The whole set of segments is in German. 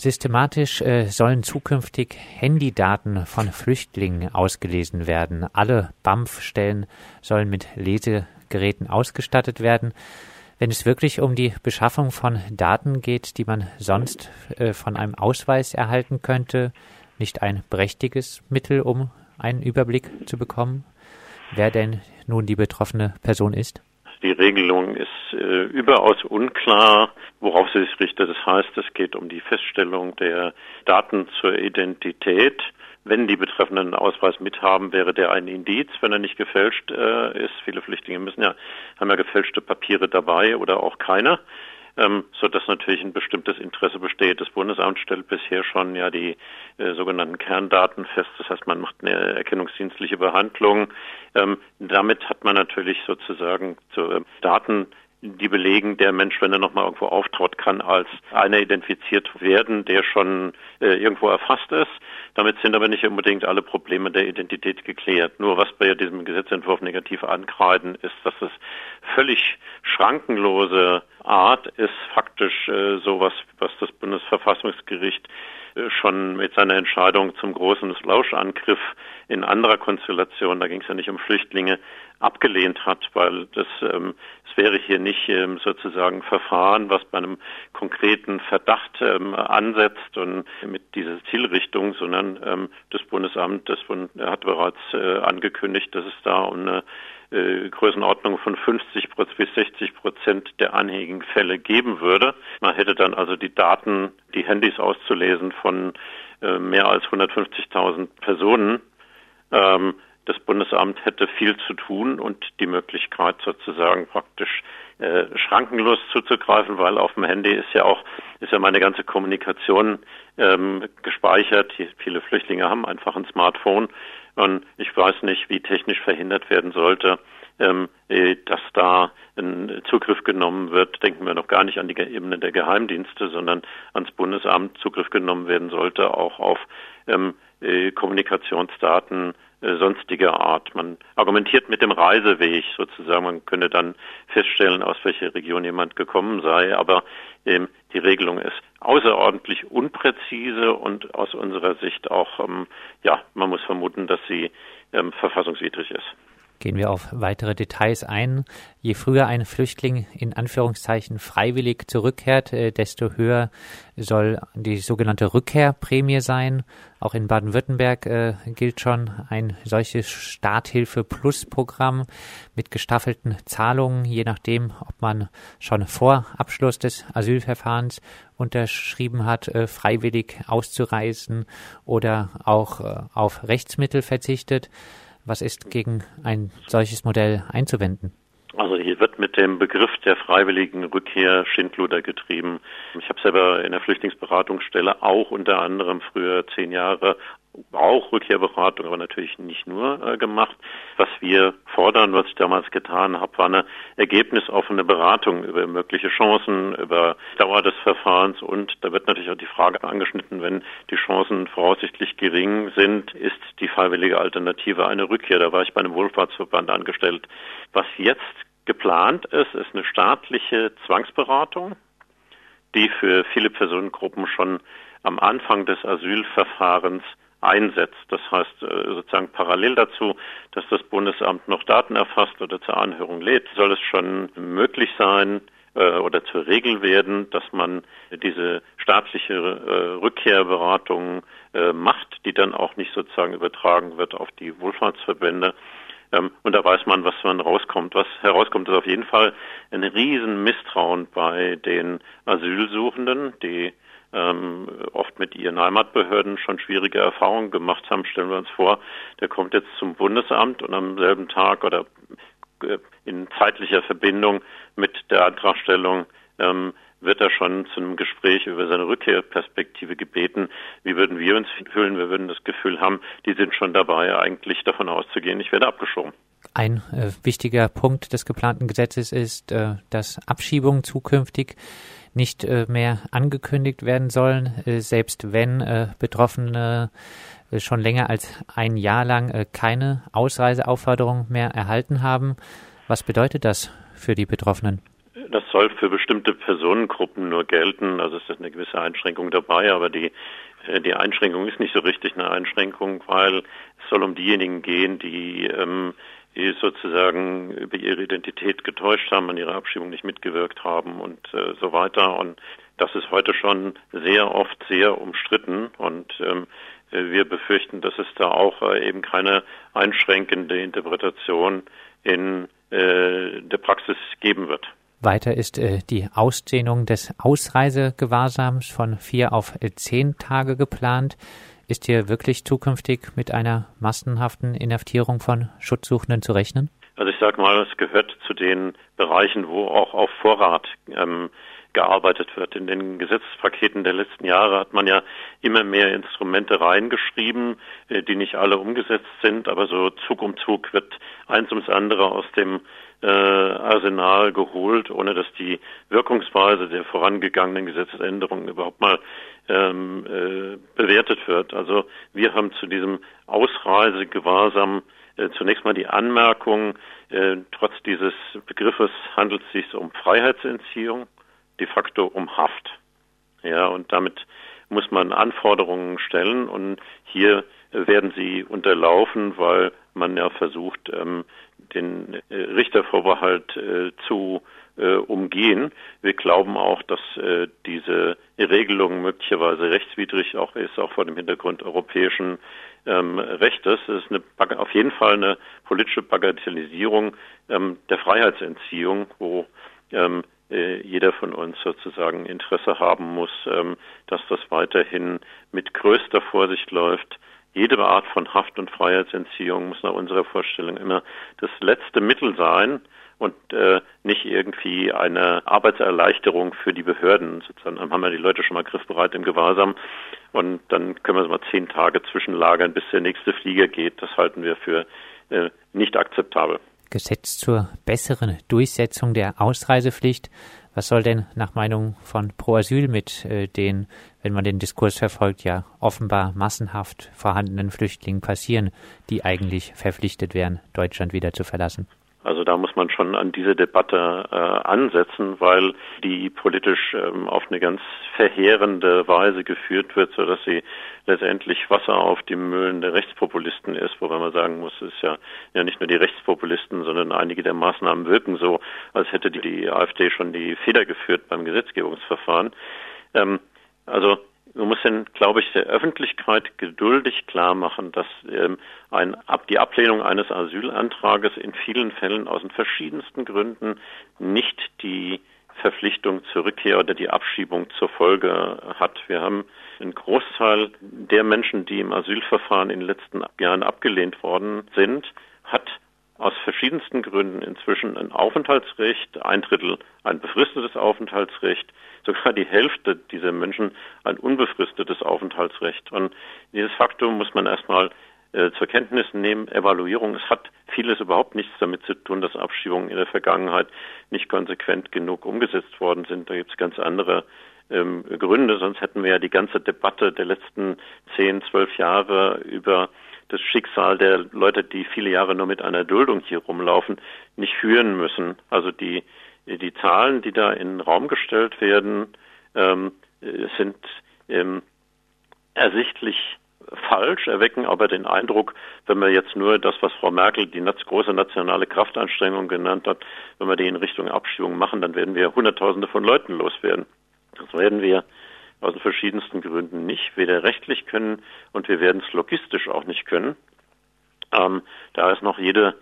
Systematisch äh, sollen zukünftig Handydaten von Flüchtlingen ausgelesen werden. Alle BAMF-Stellen sollen mit Lesegeräten ausgestattet werden. Wenn es wirklich um die Beschaffung von Daten geht, die man sonst äh, von einem Ausweis erhalten könnte, nicht ein prächtiges Mittel, um einen Überblick zu bekommen, wer denn nun die betroffene Person ist? Die Regelung ist äh, überaus unklar, worauf sie sich richtet. Das heißt, es geht um die Feststellung der Daten zur Identität. Wenn die Betreffenden einen Ausweis mithaben, wäre der ein Indiz, wenn er nicht gefälscht äh, ist. Viele Flüchtlinge müssen ja, haben ja gefälschte Papiere dabei oder auch keine ähm, so dass natürlich ein bestimmtes Interesse besteht. Das Bundesamt stellt bisher schon ja die äh, sogenannten Kerndaten fest. Das heißt, man macht eine erkennungsdienstliche Behandlung. Ähm, damit hat man natürlich sozusagen zu äh, Daten die belegen, der Mensch, wenn er nochmal irgendwo auftaucht, kann als einer identifiziert werden, der schon äh, irgendwo erfasst ist. Damit sind aber nicht unbedingt alle Probleme der Identität geklärt. Nur was bei diesem Gesetzentwurf negativ ankreiden, ist, dass es völlig schrankenlose Art ist, faktisch äh, sowas, was das Bundesverfassungsgericht schon mit seiner Entscheidung zum großen Lauschangriff in anderer Konstellation, da ging es ja nicht um Flüchtlinge, abgelehnt hat, weil das ähm, es wäre hier nicht ähm, sozusagen Verfahren, was bei einem konkreten Verdacht ähm, ansetzt und mit dieser Zielrichtung, sondern ähm, das Bundesamt, das Bund, hat bereits äh, angekündigt, dass es da um eine äh, Größenordnung von 50 bis 60 Prozent der anhängigen Fälle geben würde. Man hätte dann also die Daten, die Handys auszulesen von äh, mehr als 150.000 Personen. Ähm, das Bundesamt hätte viel zu tun und die Möglichkeit sozusagen praktisch äh, schrankenlos zuzugreifen, weil auf dem Handy ist ja auch ist ja meine ganze Kommunikation ähm, gespeichert. Die, viele Flüchtlinge haben einfach ein Smartphone und ich weiß nicht, wie technisch verhindert werden sollte, ähm, äh, dass da ein Zugriff genommen wird. Denken wir noch gar nicht an die Ebene der Geheimdienste, sondern ans Bundesamt Zugriff genommen werden sollte, auch auf ähm, äh, Kommunikationsdaten äh, sonstiger Art. Man argumentiert mit dem Reiseweg sozusagen. Man könne dann feststellen, aus welcher Region jemand gekommen sei. Aber ähm, die Regelung ist außerordentlich unpräzise und aus unserer Sicht auch, ähm, ja, man muss vermuten, dass sie ähm, verfassungswidrig ist gehen wir auf weitere Details ein. Je früher ein Flüchtling in Anführungszeichen freiwillig zurückkehrt, äh, desto höher soll die sogenannte Rückkehrprämie sein. Auch in Baden-Württemberg äh, gilt schon ein solches Starthilfe-Plus-Programm mit gestaffelten Zahlungen, je nachdem, ob man schon vor Abschluss des Asylverfahrens unterschrieben hat, äh, freiwillig auszureisen oder auch äh, auf Rechtsmittel verzichtet. Was ist gegen ein solches Modell einzuwenden? Also hier wird mit dem Begriff der freiwilligen Rückkehr Schindluder getrieben. Ich habe selber in der Flüchtlingsberatungsstelle auch unter anderem früher zehn Jahre auch Rückkehrberatung, aber natürlich nicht nur äh, gemacht. Was wir fordern, was ich damals getan habe, war eine ergebnisoffene Beratung über mögliche Chancen, über Dauer des Verfahrens und da wird natürlich auch die Frage angeschnitten, wenn die Chancen voraussichtlich gering sind, ist die freiwillige Alternative eine Rückkehr. Da war ich bei einem Wohlfahrtsverband angestellt. Was jetzt geplant ist, ist eine staatliche Zwangsberatung, die für viele Personengruppen schon am Anfang des Asylverfahrens einsetzt. Das heißt äh, sozusagen parallel dazu, dass das Bundesamt noch Daten erfasst oder zur Anhörung lädt, soll es schon möglich sein äh, oder zur Regel werden, dass man diese staatliche äh, Rückkehrberatung macht, die dann auch nicht sozusagen übertragen wird auf die Wohlfahrtsverbände. Ähm, und da weiß man, was dann rauskommt. Was herauskommt, ist auf jeden Fall ein riesen Misstrauen bei den Asylsuchenden, die ähm, oft mit ihren Heimatbehörden schon schwierige Erfahrungen gemacht haben. Stellen wir uns vor, der kommt jetzt zum Bundesamt und am selben Tag oder äh, in zeitlicher Verbindung mit der Antragstellung ähm, wird er schon zu einem Gespräch über seine Rückkehrperspektive gebeten. Wie würden wir uns fühlen? Wir würden das Gefühl haben, die sind schon dabei, eigentlich davon auszugehen, ich werde abgeschoben. Ein äh, wichtiger Punkt des geplanten Gesetzes ist, äh, dass Abschiebungen zukünftig nicht äh, mehr angekündigt werden sollen, äh, selbst wenn äh, Betroffene äh, schon länger als ein Jahr lang keine Ausreiseaufforderung mehr erhalten haben. Was bedeutet das für die Betroffenen? Das soll für bestimmte Personengruppen nur gelten. Also es ist eine gewisse Einschränkung dabei, aber die, äh, die Einschränkung ist nicht so richtig eine Einschränkung, weil es soll um diejenigen gehen, die, ähm, die sozusagen über ihre Identität getäuscht haben, an ihrer Abschiebung nicht mitgewirkt haben und äh, so weiter. Und das ist heute schon sehr oft sehr umstritten und ähm, wir befürchten, dass es da auch äh, eben keine einschränkende Interpretation in äh, der Praxis geben wird. Weiter ist äh, die Ausdehnung des Ausreisegewahrsams von vier auf äh, zehn Tage geplant. Ist hier wirklich zukünftig mit einer massenhaften Inhaftierung von Schutzsuchenden zu rechnen? Also ich sage mal, es gehört zu den Bereichen, wo auch auf Vorrat ähm, gearbeitet wird. In den Gesetzespaketen der letzten Jahre hat man ja immer mehr Instrumente reingeschrieben, äh, die nicht alle umgesetzt sind, aber so Zug um Zug wird eins ums andere aus dem äh, Arsenal geholt, ohne dass die Wirkungsweise der vorangegangenen Gesetzesänderungen überhaupt mal ähm, äh, bewertet wird. Also wir haben zu diesem Ausreisegewahrsam äh, zunächst mal die Anmerkung, äh, trotz dieses Begriffes handelt es sich um Freiheitsentziehung de facto um Haft. Ja, und damit muss man Anforderungen stellen und hier werden sie unterlaufen, weil man ja versucht, ähm, den äh, Richtervorbehalt äh, zu äh, umgehen. Wir glauben auch, dass diese Regelung möglicherweise rechtswidrig auch ist, auch vor dem Hintergrund europäischen ähm, Rechtes. Es ist eine, auf jeden Fall eine politische Bagatellisierung ähm, der Freiheitsentziehung, wo jeder von uns sozusagen Interesse haben muss, dass das weiterhin mit größter Vorsicht läuft. Jede Art von Haft- und Freiheitsentziehung muss nach unserer Vorstellung immer das letzte Mittel sein und äh, nicht irgendwie eine Arbeitserleichterung für die Behörden. Sozusagen dann haben wir die Leute schon mal griffbereit im Gewahrsam und dann können wir so mal zehn Tage zwischenlagern, bis der nächste Flieger geht. Das halten wir für äh, nicht akzeptabel. Gesetz zur besseren Durchsetzung der Ausreisepflicht. Was soll denn nach Meinung von Pro Asyl mit äh, den, wenn man den Diskurs verfolgt, ja offenbar massenhaft vorhandenen Flüchtlingen passieren, die eigentlich verpflichtet wären, Deutschland wieder zu verlassen? Also da muss man schon an diese Debatte äh, ansetzen, weil die politisch ähm, auf eine ganz verheerende Weise geführt wird, so dass sie letztendlich Wasser auf die Mühlen der Rechtspopulisten ist, wobei man sagen muss, es ist ja, ja nicht nur die Rechtspopulisten, sondern einige der Maßnahmen wirken so, als hätte die, die AfD schon die Feder geführt beim Gesetzgebungsverfahren. Ähm, also man muss denn, glaube ich, der Öffentlichkeit geduldig klar machen, dass ähm, ein, ab, die Ablehnung eines Asylantrages in vielen Fällen aus den verschiedensten Gründen nicht die Verpflichtung zur Rückkehr oder die Abschiebung zur Folge hat. Wir haben einen Großteil der Menschen, die im Asylverfahren in den letzten Jahren abgelehnt worden sind, hat aus verschiedensten Gründen inzwischen ein Aufenthaltsrecht, ein Drittel ein befristetes Aufenthaltsrecht, sogar die Hälfte dieser Menschen ein unbefristetes Aufenthaltsrecht. Und dieses Faktum muss man erstmal äh, zur Kenntnis nehmen. Evaluierung, es hat vieles überhaupt nichts damit zu tun, dass Abschiebungen in der Vergangenheit nicht konsequent genug umgesetzt worden sind. Da gibt es ganz andere ähm, Gründe, sonst hätten wir ja die ganze Debatte der letzten zehn, zwölf Jahre über das Schicksal der Leute, die viele Jahre nur mit einer Duldung hier rumlaufen, nicht führen müssen. Also die, die Zahlen, die da in den Raum gestellt werden, ähm, sind ähm, ersichtlich falsch, erwecken aber den Eindruck, wenn wir jetzt nur das, was Frau Merkel die große nationale Kraftanstrengung genannt hat, wenn wir die in Richtung Abschiebung machen, dann werden wir Hunderttausende von Leuten loswerden. Das werden wir aus den verschiedensten Gründen nicht, weder rechtlich können und wir werden es logistisch auch nicht können. Ähm, da ist noch jede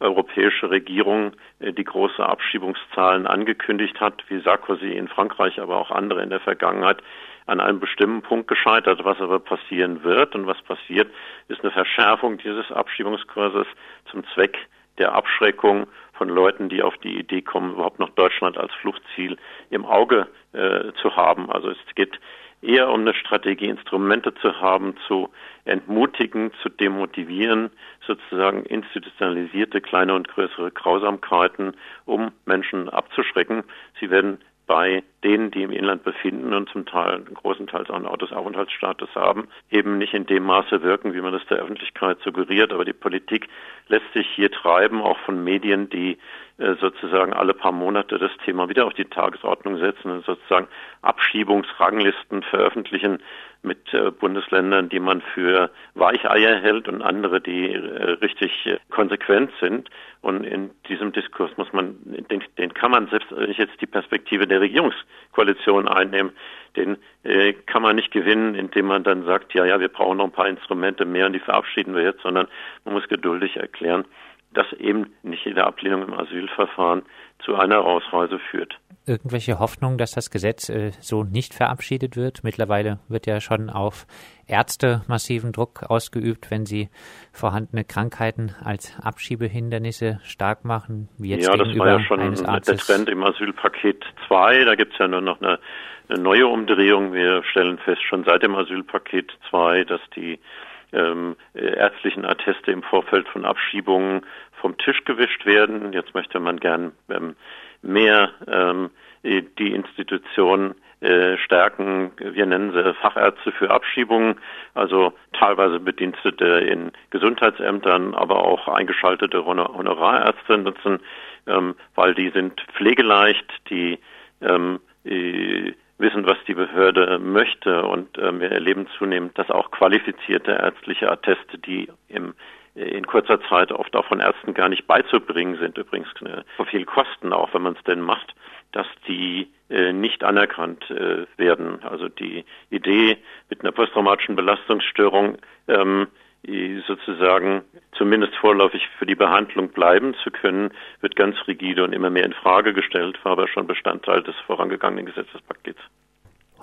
europäische Regierung äh, die große Abschiebungszahlen angekündigt hat, wie Sarkozy in Frankreich, aber auch andere in der Vergangenheit, an einem bestimmten Punkt gescheitert. Was aber passieren wird und was passiert, ist eine Verschärfung dieses Abschiebungskurses zum Zweck der Abschreckung von Leuten, die auf die Idee kommen, überhaupt noch Deutschland als Fluchtziel im Auge äh, zu haben. Also es geht eher um eine Strategie, Instrumente zu haben, zu entmutigen, zu demotivieren, sozusagen institutionalisierte kleine und größere Grausamkeiten, um Menschen abzuschrecken. Sie werden bei denen, die im Inland befinden und zum Teil großenteils auch einen Aufenthaltsstatus haben, eben nicht in dem Maße wirken, wie man das der Öffentlichkeit suggeriert. Aber die Politik lässt sich hier treiben, auch von Medien, die sozusagen alle paar Monate das Thema wieder auf die Tagesordnung setzen und sozusagen Abschiebungsranglisten veröffentlichen mit äh, Bundesländern, die man für Weicheier hält und andere, die äh, richtig konsequent sind. Und in diesem Diskurs muss man, den, den kann man selbst, wenn ich jetzt die Perspektive der Regierungskoalition einnehme, den äh, kann man nicht gewinnen, indem man dann sagt, ja, ja, wir brauchen noch ein paar Instrumente mehr und die verabschieden wir jetzt, sondern man muss geduldig erklären, dass eben nicht jede Ablehnung im Asylverfahren zu einer Ausreise führt. Irgendwelche Hoffnung, dass das Gesetz äh, so nicht verabschiedet wird? Mittlerweile wird ja schon auf Ärzte massiven Druck ausgeübt, wenn sie vorhandene Krankheiten als Abschiebehindernisse stark machen, wie jetzt Ja, das war ja schon der Trend im Asylpaket 2. Da gibt es ja nur noch eine, eine neue Umdrehung. Wir stellen fest, schon seit dem Asylpaket 2, dass die ähm, ärztlichen Atteste im Vorfeld von Abschiebungen vom Tisch gewischt werden. Jetzt möchte man gern ähm, mehr ähm, die Institution äh, stärken. Wir nennen sie Fachärzte für Abschiebungen, also teilweise Bedienstete in Gesundheitsämtern, aber auch eingeschaltete Honorarärzte nutzen, ähm, weil die sind pflegeleicht, die ähm, was die Behörde möchte. Und äh, wir erleben zunehmend, dass auch qualifizierte ärztliche Atteste, die im in kurzer Zeit oft auch von Ärzten gar nicht beizubringen sind, übrigens äh, viel Kosten, auch wenn man es denn macht, dass die äh, nicht anerkannt äh, werden. Also die Idee mit einer posttraumatischen Belastungsstörung ähm, sozusagen zumindest vorläufig für die Behandlung bleiben zu können, wird ganz rigide und immer mehr in Frage gestellt, war aber schon Bestandteil des vorangegangenen Gesetzespakets.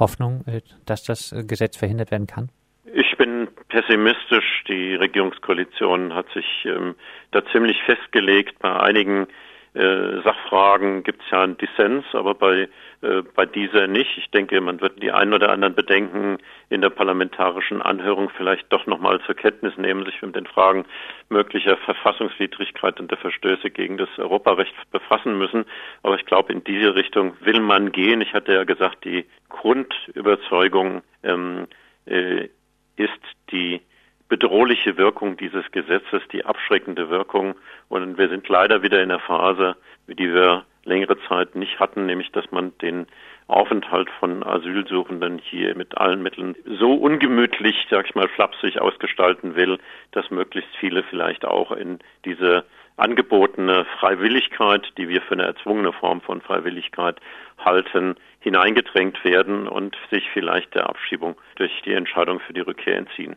Hoffnung, äh, dass das äh, Gesetz verhindert werden kann? Ich bin pessimistisch. Die Regierungskoalition hat sich ähm, da ziemlich festgelegt. Bei einigen äh, Sachfragen gibt es ja einen Dissens, aber bei, äh, bei dieser nicht. Ich denke, man wird die ein oder anderen Bedenken in der parlamentarischen Anhörung vielleicht doch nochmal zur Kenntnis nehmen, sich mit den Fragen möglicher Verfassungswidrigkeit und der Verstöße gegen das Europarecht befassen müssen. Aber ich glaube, in diese Richtung will man gehen. Ich hatte ja gesagt, die Grundüberzeugung ähm, äh, ist die bedrohliche Wirkung dieses Gesetzes, die abschreckende Wirkung. Und wir sind leider wieder in der Phase, die wir längere Zeit nicht hatten, nämlich dass man den Aufenthalt von Asylsuchenden hier mit allen Mitteln so ungemütlich, sag ich mal, flapsig ausgestalten will, dass möglichst viele vielleicht auch in diese angebotene Freiwilligkeit, die wir für eine erzwungene Form von Freiwilligkeit halten, hineingedrängt werden und sich vielleicht der Abschiebung durch die Entscheidung für die Rückkehr entziehen.